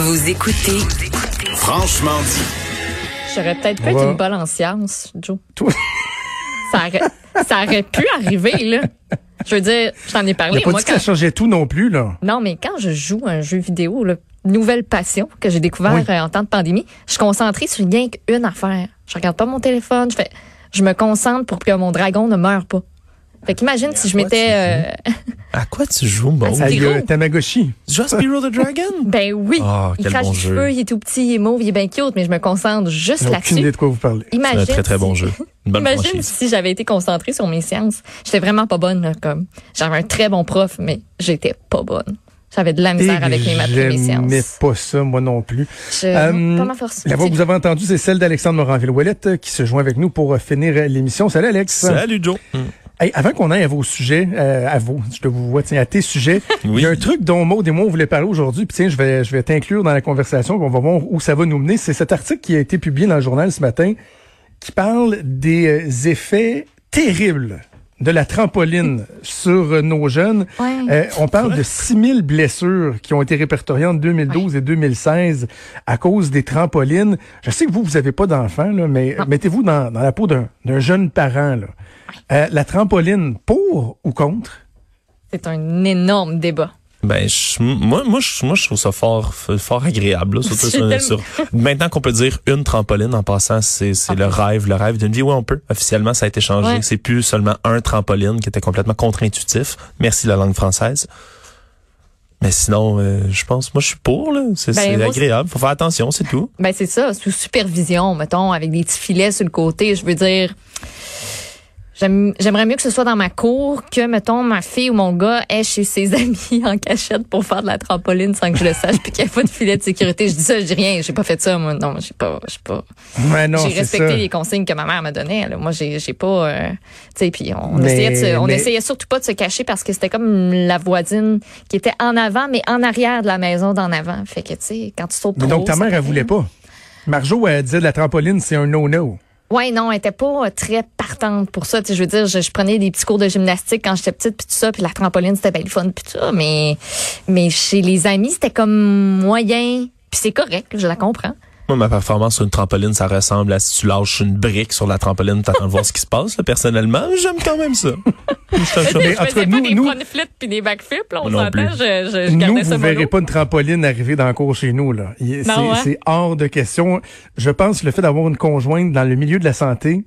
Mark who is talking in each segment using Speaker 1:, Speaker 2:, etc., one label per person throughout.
Speaker 1: Vous écoutez
Speaker 2: Franchement dit.
Speaker 3: J'aurais peut-être être
Speaker 4: va-
Speaker 3: une bonne en sciences, Joe.
Speaker 4: Toi,
Speaker 3: Ça aurait, ça aurait pu arriver, là. Je veux dire, je t'en ai
Speaker 4: il
Speaker 3: parlé.
Speaker 4: a pas
Speaker 3: Moi,
Speaker 4: dit que
Speaker 3: quand...
Speaker 4: ça changeait tout non plus, là.
Speaker 3: Non, mais quand je joue un jeu vidéo, là, nouvelle passion que j'ai découvert
Speaker 4: Oui.
Speaker 3: euh, en temps de pandémie, je suis concentrée sur rien qu'une affaire. Je regarde pas mon téléphone, je fais, je me concentre pour que mon dragon ne meure pas. Fait qu'imagine si je m'étais, euh,
Speaker 5: À quoi tu joues, bon?
Speaker 4: Hey,
Speaker 3: Spyro.
Speaker 4: euh, Tamagotchi.
Speaker 5: Tu joues à Spyro the Dragon?
Speaker 3: ben oui,
Speaker 5: Ah,
Speaker 3: il
Speaker 5: quel
Speaker 3: crache
Speaker 5: bon
Speaker 3: du feu, il est tout petit, il est mauve, il est bien cute, mais je me concentre juste
Speaker 4: J'ai aucune
Speaker 3: là-dessus.
Speaker 4: idée de quoi vous parlez.
Speaker 5: C'est
Speaker 3: Imagine
Speaker 5: un très, très bon
Speaker 3: si-
Speaker 5: jeu. Une bonne
Speaker 3: Imagine
Speaker 5: franchise.
Speaker 3: si j'avais été concentrée sur mes sciences. J'étais vraiment pas bonne, là, comme. J'avais un très bon prof, mais j'étais pas bonne. J'avais de la misère
Speaker 4: Et
Speaker 3: avec mes maths et mes
Speaker 4: J'aimais
Speaker 3: sciences.
Speaker 4: pas ça, moi non plus.
Speaker 3: Je,
Speaker 4: Euh,
Speaker 3: pas ma force.
Speaker 4: La voix que vous avez entendue, c'est celle d'Alexandre Moranville-Ouellette euh, qui se joint avec nous pour euh, finir l'émission. Salut Alex.
Speaker 5: Salut, Joe.
Speaker 4: Hey, avant qu'on aille à vos sujets, euh, à vos, je te vous vois, tiens, à tes sujets, il y a un truc dont Maud et moi on voulait parler aujourd'hui, puis tiens, je vais, je vais t'inclure dans la conversation, qu'on va voir où ça va nous mener. C'est cet article qui a été publié dans le journal ce matin, qui parle des euh, effets terribles de la trampoline sur nos jeunes.
Speaker 3: Ouais.
Speaker 4: Euh, on parle de 6000 blessures qui ont été répertoriées en 2012 et 2016 à cause des trampolines. Je sais que vous, vous avez pas d'enfants, mais mettez-vous dans, dans la peau d'un d'un jeune parent. Là. Euh, la trampoline, pour ou contre?
Speaker 3: C'est un énorme débat.
Speaker 5: Ben, je- moi, moi, je, moi, je trouve ça fort, fort agréable. Là, surtout sur- maintenant qu'on peut dire une trampoline en passant, c'est c'est le rêve, le rêve d'une vie. Oui, on peut. Officiellement, ça a été changé.
Speaker 3: Ouais.
Speaker 5: C'est plus seulement un trampoline qui était complètement contre-intuitif. Merci la langue française. Mais sinon, euh, je pense, moi, je suis pour. là. C'est
Speaker 3: Ben,
Speaker 5: agréable. Faut faire attention, c'est tout.
Speaker 3: Ben, c'est ça, sous supervision, mettons, avec des petits filets sur le côté. Je veux dire, j'aimerais mieux que ce soit dans ma cour que, mettons, ma fille ou mon gars est chez ses amis en cachette pour faire de la trampoline sans que je le sache puis qu'il n'y a pas de filet de sécurité. Je dis ça, je dis rien. J'ai pas fait ça, moi. Non, j'ai pas, j'ai pas.
Speaker 4: Ouais, non,
Speaker 3: j'ai respecté
Speaker 4: ça.
Speaker 3: les consignes que ma mère me donnait. là. Moi, j'ai, j'ai pas, euh, tu sais, puis on
Speaker 4: Mais-
Speaker 3: essayait de se- on
Speaker 4: mais-
Speaker 3: essayait surtout pas de se cacher parce que c'était comme la voisine qui était en avant, mais en arrière de la maison d'en avant. Fait que, tu sais, quand tu sautes
Speaker 4: Mais
Speaker 3: trop,
Speaker 4: donc, ta mère, elle voulait pas. Marjo, elle disait la trampoline, c'est un no-no.
Speaker 3: Ouais, non, elle était pas euh, très partante pour ça. Tu sais, je veux dire, je, je prenais des petits cours de gymnastique quand j'étais petite, puis tout ça, puis la trampoline, c'était bien le fun, puis tout ça. Mais, mais chez les amis, c'était comme moyen, puis c'est correct, je la comprends.
Speaker 5: Moi, ma performance sur une trampoline, ça ressemble à si tu lâches une brique sur la trampoline, t'attends de voir ce qui se passe. Là, personnellement, j'aime quand même ça. Je chat-
Speaker 4: en
Speaker 3: je
Speaker 4: tout cas,
Speaker 3: faisais
Speaker 4: nous-
Speaker 3: pas des
Speaker 4: nous-
Speaker 3: front flips puis des backflips, là, on s'entend. Je, je, je
Speaker 4: Nous,
Speaker 3: gardais
Speaker 4: vous
Speaker 3: ça
Speaker 4: verrez
Speaker 3: mollo.
Speaker 4: pas une trampoline arriver dans le cours chez nous. là. Il- C'est c'est hors de question. Je pense que le fait d'avoir une conjointe dans le milieu de la santé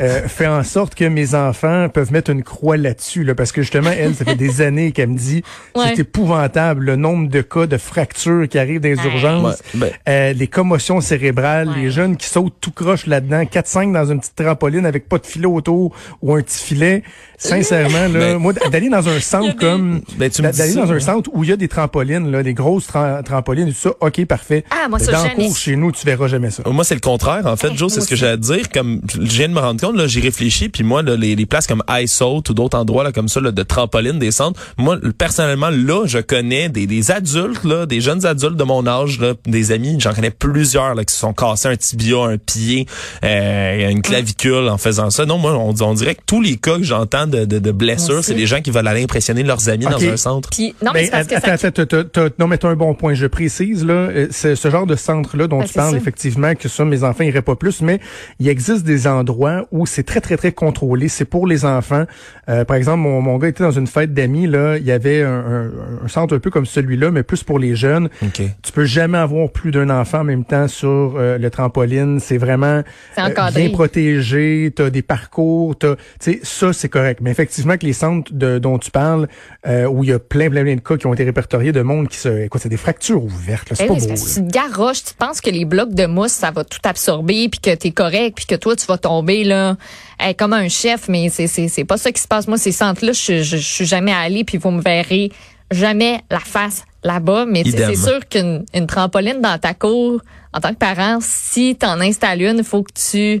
Speaker 4: euh, fait en sorte que mes enfants peuvent mettre une croix là-dessus. Là, parce que justement, elle, ça fait des années qu'elle me dit
Speaker 3: Ouais.
Speaker 4: c'est épouvantable le nombre de cas de fractures qui arrivent dans les
Speaker 3: Ouais.
Speaker 4: urgences,
Speaker 5: Ouais, ben-
Speaker 4: euh, les commotions cérébrales,
Speaker 3: Ouais.
Speaker 4: les jeunes qui sautent tout croche là-dedans, 4-5 dans une petite trampoline avec pas de filet autour ou un petit filet. Sincèrement, là,
Speaker 5: Ben-
Speaker 4: moi, d'aller dans un centre comme
Speaker 5: Ben, tu me
Speaker 4: D'a- D'aller dans
Speaker 5: ça,
Speaker 4: un centre où il y a des trampolines, là, des grosses tra- trampolines et tout ça, ok, parfait.
Speaker 3: Ah, moi,
Speaker 4: Mais
Speaker 3: ça,
Speaker 4: dans le
Speaker 3: jamais.
Speaker 4: cours, chez nous, tu verras jamais ça.
Speaker 5: Moi, c'est le contraire. En fait, Joe, c'est
Speaker 3: moi
Speaker 5: ce que
Speaker 3: aussi.
Speaker 5: j'ai à dire. Comme je viens de me rendre compte, là, j'y réfléchis, puis moi, là, les, les places comme iSault ou d'autres endroits là, comme ça, là, de trampoline, des centres, moi, personnellement, là, je connais des, des adultes, là, des jeunes adultes de mon âge, là, des amis, j'en connais plusieurs là, qui se sont cassés un tibia, un pied, euh, une clavicule en faisant ça. Non, moi, on, on dirait que tous les cas que j'entends de, de, de blessures, c'est des gens qui veulent aller impressionner leurs amis
Speaker 4: Ok.
Speaker 5: dans un centre.
Speaker 3: Puis, non, mais
Speaker 4: Ben,
Speaker 3: c'est parce que
Speaker 4: attends,
Speaker 3: ça...
Speaker 4: attends, t'as- non, mais t'as un bon point. Je précise, là, euh, c'est ce genre de centre-là dont
Speaker 3: Ben,
Speaker 4: tu parles,
Speaker 3: ça.
Speaker 4: effectivement, que ça, mes enfants iraient pas plus, mais il existe des endroits où c'est très, très, très contrôlé. C'est pour les enfants. Euh, par exemple, mon, mon gars était dans une fête d'amis, là. Il y avait un, un- un centre un peu comme celui-là, mais plus pour les jeunes.
Speaker 5: OK.
Speaker 4: Tu peux jamais avoir plus d'un enfant en même temps sur euh, le trampoline. C'est vraiment euh, bien protégé. T'as des parcours. T'as, tu sais, ça c'est correct. Mais effectivement que les centres de, dont tu parles, euh, où il y a plein, plein, plein de cas qui ont été répertoriés de monde qui se, quoi, c'est des fractures ouvertes. là. C'est
Speaker 3: Eh
Speaker 4: pas
Speaker 3: oui,
Speaker 4: beau. là.
Speaker 3: tu garoches, tu penses que les blocs de mousse, ça va tout absorber, puis que t'es correct, puis que toi, tu vas tomber là eh, comme un chef, mais c'est c'est c'est pas ça qui se passe. Moi, ces centres-là, je, je, je suis jamais allée, puis vous me verrez jamais la face là-bas. Mais c'est sûr qu'une une trampoline dans ta cour, en tant que parent, si t'en installes une, il faut que tu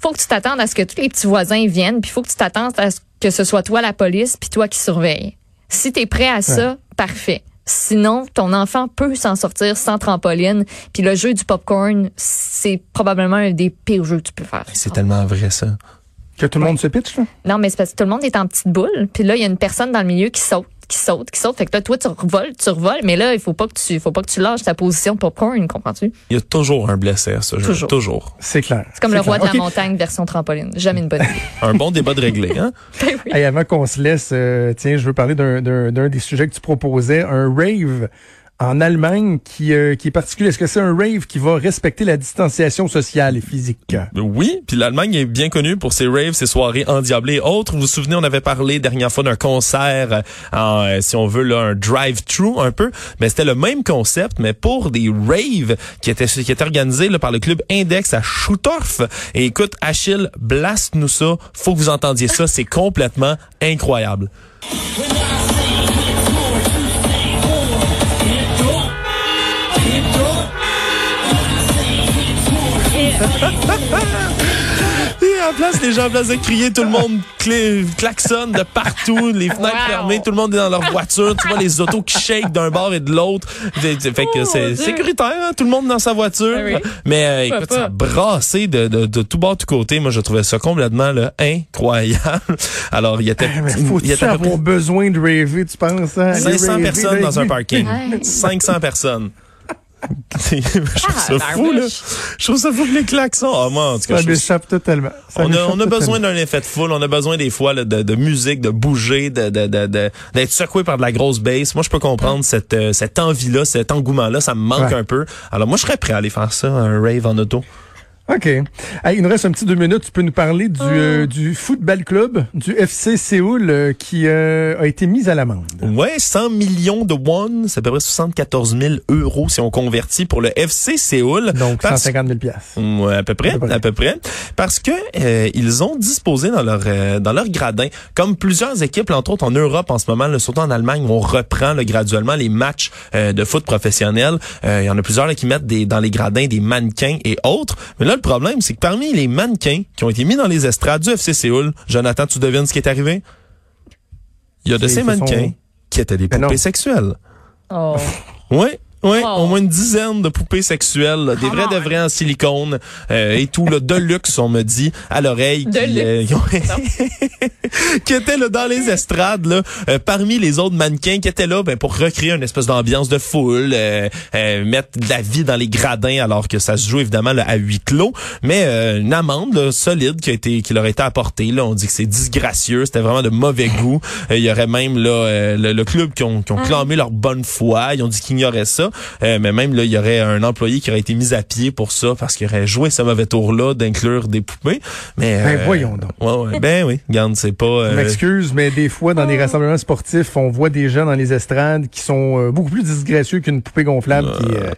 Speaker 3: faut que tu t'attendes à ce que tous les petits voisins viennent, puis il faut que tu t'attendes à ce que ce soit toi la police, puis toi qui surveille. Si tu es prêt à ça, parfait. Sinon, ton enfant peut s'en sortir sans trampoline. Puis le jeu du popcorn, c'est probablement un des pires jeux que tu peux faire.
Speaker 5: C'est tellement vrai, ça.
Speaker 4: Que tout le monde se pitch, là?
Speaker 3: Non, mais c'est parce que tout le monde est en petite boule. Puis là, il y a une personne dans le milieu qui saute. Qui saute, qui saute. Fait que là, toi, tu revoles, tu revoles, mais là, il faut pas que tu, faut pas que tu lâches ta position de popcorn, comprends-tu?
Speaker 5: Il y a toujours un blessé à ce jeu.
Speaker 3: Toujours.
Speaker 5: Toujours.
Speaker 4: C'est clair.
Speaker 3: C'est comme le roi
Speaker 4: clair.
Speaker 3: de la montagne version trampoline. Jamais une bonne idée.
Speaker 5: Un bon débat de réglé, hein?
Speaker 3: Ben oui.
Speaker 4: Hey, avant qu'on se laisse, euh, tiens, je veux parler d'un- d'un d'un des sujets que tu proposais, un rave en Allemagne qui, euh, qui est particulier. Est-ce que c'est un rave qui va respecter la distanciation sociale et physique?
Speaker 5: Oui, puis l'Allemagne est bien connue pour ses raves, ses soirées endiablées et autres. Vous vous souvenez, on avait parlé dernière fois d'un concert, euh, euh, si on veut, là, un drive-thru un peu. Mais c'était le même concept, mais pour des raves qui étaient, qui étaient organisés là, par le club Index à Schuttorf. Et écoute, Achille, blast-nous ça. Faut que vous entendiez ça. C'est complètement incroyable. Et en place, les gens en place de crier, tout le monde klaxonne de partout, les fenêtres
Speaker 3: Wow.
Speaker 5: fermées, tout le monde est dans leur voiture, tu vois les autos qui shake d'un bord et de l'autre. Fait fait que
Speaker 3: Oh,
Speaker 5: c'est sécuritaire, hein, tout le monde dans sa voiture.
Speaker 3: Ben oui.
Speaker 5: Mais euh, écoute, ça a brassé de, de, de tout bord, tout côté. Moi, je trouvais ça complètement là, incroyable. Alors, il y était,
Speaker 4: Eh,
Speaker 5: il y près
Speaker 4: avoir besoin de raver, tu penses? Hein? Aller
Speaker 5: 500
Speaker 4: raver,
Speaker 5: personnes dans un parking.
Speaker 3: Ouais.
Speaker 5: 500 personnes. Je trouve ça
Speaker 3: Ah,
Speaker 5: fou, là. Je trouve ça fou que les klaxons. Ah, moi, en tout cas,
Speaker 4: Ça m'échappe totalement. Ça
Speaker 5: on a, on a besoin d'un effet de foule, on a besoin des fois là, de, de musique, de bouger, de, de, de, de- d'être secoué par de la grosse bass. Moi, je peux comprendre cette, euh, cette envie-là, cet engouement-là, ça me manque
Speaker 4: Ouais.
Speaker 5: un peu. Alors moi, je serais prêt à aller faire ça, un rave en auto.
Speaker 4: OK. Hey, il nous reste un petit deux minutes. Tu peux nous parler du, euh, du football club, du FC Séoul, euh, qui euh, a été mis à l'amende.
Speaker 5: Ouais, 100 millions de won, c'est à peu près 74 000 euros si on convertit pour le FC Séoul.
Speaker 4: Donc,
Speaker 5: Parce-
Speaker 4: 150 000 piastres.
Speaker 5: Ouais, à peu près,
Speaker 4: À peu près.
Speaker 5: à peu près, parce que euh, ils ont disposé dans leur euh, dans leur gradin, comme plusieurs équipes, entre autres en Europe en ce moment, là, surtout en Allemagne, où on reprend là, graduellement les matchs euh, de foot professionnels. Euh, Il y en a plusieurs là, qui mettent des dans les gradins des mannequins et autres. Mais là, le problème, c'est que parmi les mannequins qui ont été mis dans les estrades du FC Séoul, Jonathan, tu devines ce qui est arrivé? Il y a de ces
Speaker 4: ce
Speaker 5: mannequins
Speaker 4: sont-
Speaker 5: qui étaient des
Speaker 4: Ben
Speaker 5: poupées sexuelles.
Speaker 3: Oh.
Speaker 5: Oui. Oui,
Speaker 3: Wow.
Speaker 5: au moins une dizaine de poupées sexuelles, là, des vrais de vrais en silicone euh, et tout, là, de luxe, on me dit, à l'oreille,
Speaker 3: De
Speaker 5: qui, euh, qui étaient là, dans les estrades, là, euh, parmi les autres mannequins qui étaient là ben, pour recréer une espèce d'ambiance de foule, euh, euh, mettre de la vie dans les gradins alors que ça se joue évidemment là, à huis clos, mais euh, une amende là, solide qui a été qui leur a été apportée. Là, on dit que c'est disgracieux, c'était vraiment de mauvais goût. Euh, Il y aurait même là euh, le, le club qui ont, qui ont clamé leur bonne foi, ils ont dit qu'ils ignoraient ça, Euh, mais même là il y aurait un employé qui aurait été mis à pied pour ça parce qu'il aurait joué ce mauvais tour-là d'inclure des poupées. Mais
Speaker 4: Ben,
Speaker 5: euh,
Speaker 4: voyons donc.
Speaker 5: Ouais, ouais. Ben oui, regarde, c'est pas.
Speaker 4: Je
Speaker 5: euh,
Speaker 4: m'excuse, mais des fois, dans des rassemblements sportifs, on voit des gens dans les estrades qui sont beaucoup plus disgracieux qu'une poupée gonflable qui euh,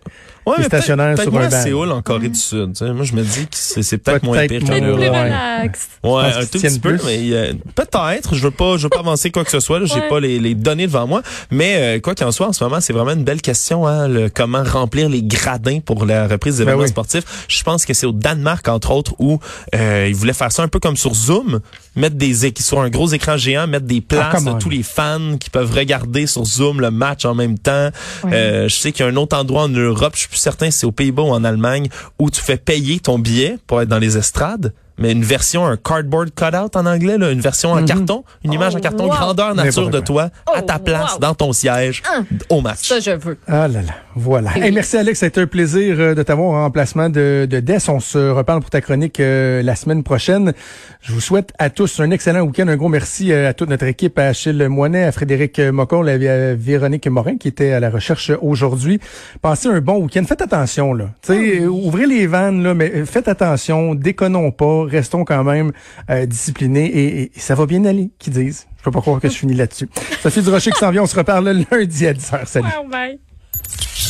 Speaker 5: Ouais,
Speaker 4: qui est stationnaire
Speaker 5: peut-être
Speaker 4: sur
Speaker 5: moins
Speaker 4: un banc.
Speaker 5: Séoul, en Corée du Sud. tu sais. Moi, je me dis que c'est c'est peut-être moins
Speaker 4: Peut-être
Speaker 5: pire qu'en
Speaker 4: moins,
Speaker 5: Europe.
Speaker 4: ouais.
Speaker 5: Ouais, un tout petit peu,
Speaker 4: plus.
Speaker 5: mais euh, peut-être. Je veux pas, je veux pas avancer quoi que ce soit. là. J'ai
Speaker 3: Ouais.
Speaker 5: pas les, les données devant moi, mais euh, quoi qu'il en soit, en ce moment, c'est vraiment une belle question. Hein, le, comment remplir les gradins pour la reprise des
Speaker 4: Ben
Speaker 5: événements
Speaker 4: oui.
Speaker 5: sportifs. Je pense que c'est au Danemark entre autres où euh, ils voulaient faire ça un peu comme sur Zoom, mettre des éc- sur un gros écran géant, mettre des places
Speaker 4: come
Speaker 5: de tous les fans qui peuvent regarder sur Zoom le match en même temps.
Speaker 3: Ouais.
Speaker 5: Euh, je sais qu'il y a un autre endroit en Europe, je suis certain c'est aux Pays-Bas ou en Allemagne, où tu fais payer ton billet pour être dans les estrades, mais une version, un cardboard cutout en anglais, là, une version en
Speaker 4: Mhm.
Speaker 5: carton, une image en carton,
Speaker 3: wow.
Speaker 5: grandeur nature de toi, à ta
Speaker 3: Oh,
Speaker 5: place,
Speaker 3: wow.
Speaker 5: dans ton siège,
Speaker 3: Ah.
Speaker 5: au match.
Speaker 3: Ça, je veux.
Speaker 4: Ah là là, voilà.
Speaker 3: Eh
Speaker 4: Hey,
Speaker 3: oui.
Speaker 4: merci Alex, ça a été un plaisir euh, de t'avoir en remplacement de, de Des. On se reparle pour ta chronique euh, la semaine prochaine. Je vous souhaite à tous un excellent week-end. Un gros merci euh, à toute notre équipe, à Achille Moinet, à Frédéric Mocon, à Véronique Morin qui était à la recherche aujourd'hui. Passez un bon week-end. Faites attention là. Tu sais, euh, ouvrez les vannes là, mais euh, faites attention. Déconnons pas. Restons quand même euh, disciplinés et, et ça va bien aller, qu'ils disent. Je peux pas croire que je finis là-dessus. Sophie Durocher qui s'en vient. On se reparle lundi à 10h. Salut.
Speaker 3: bye.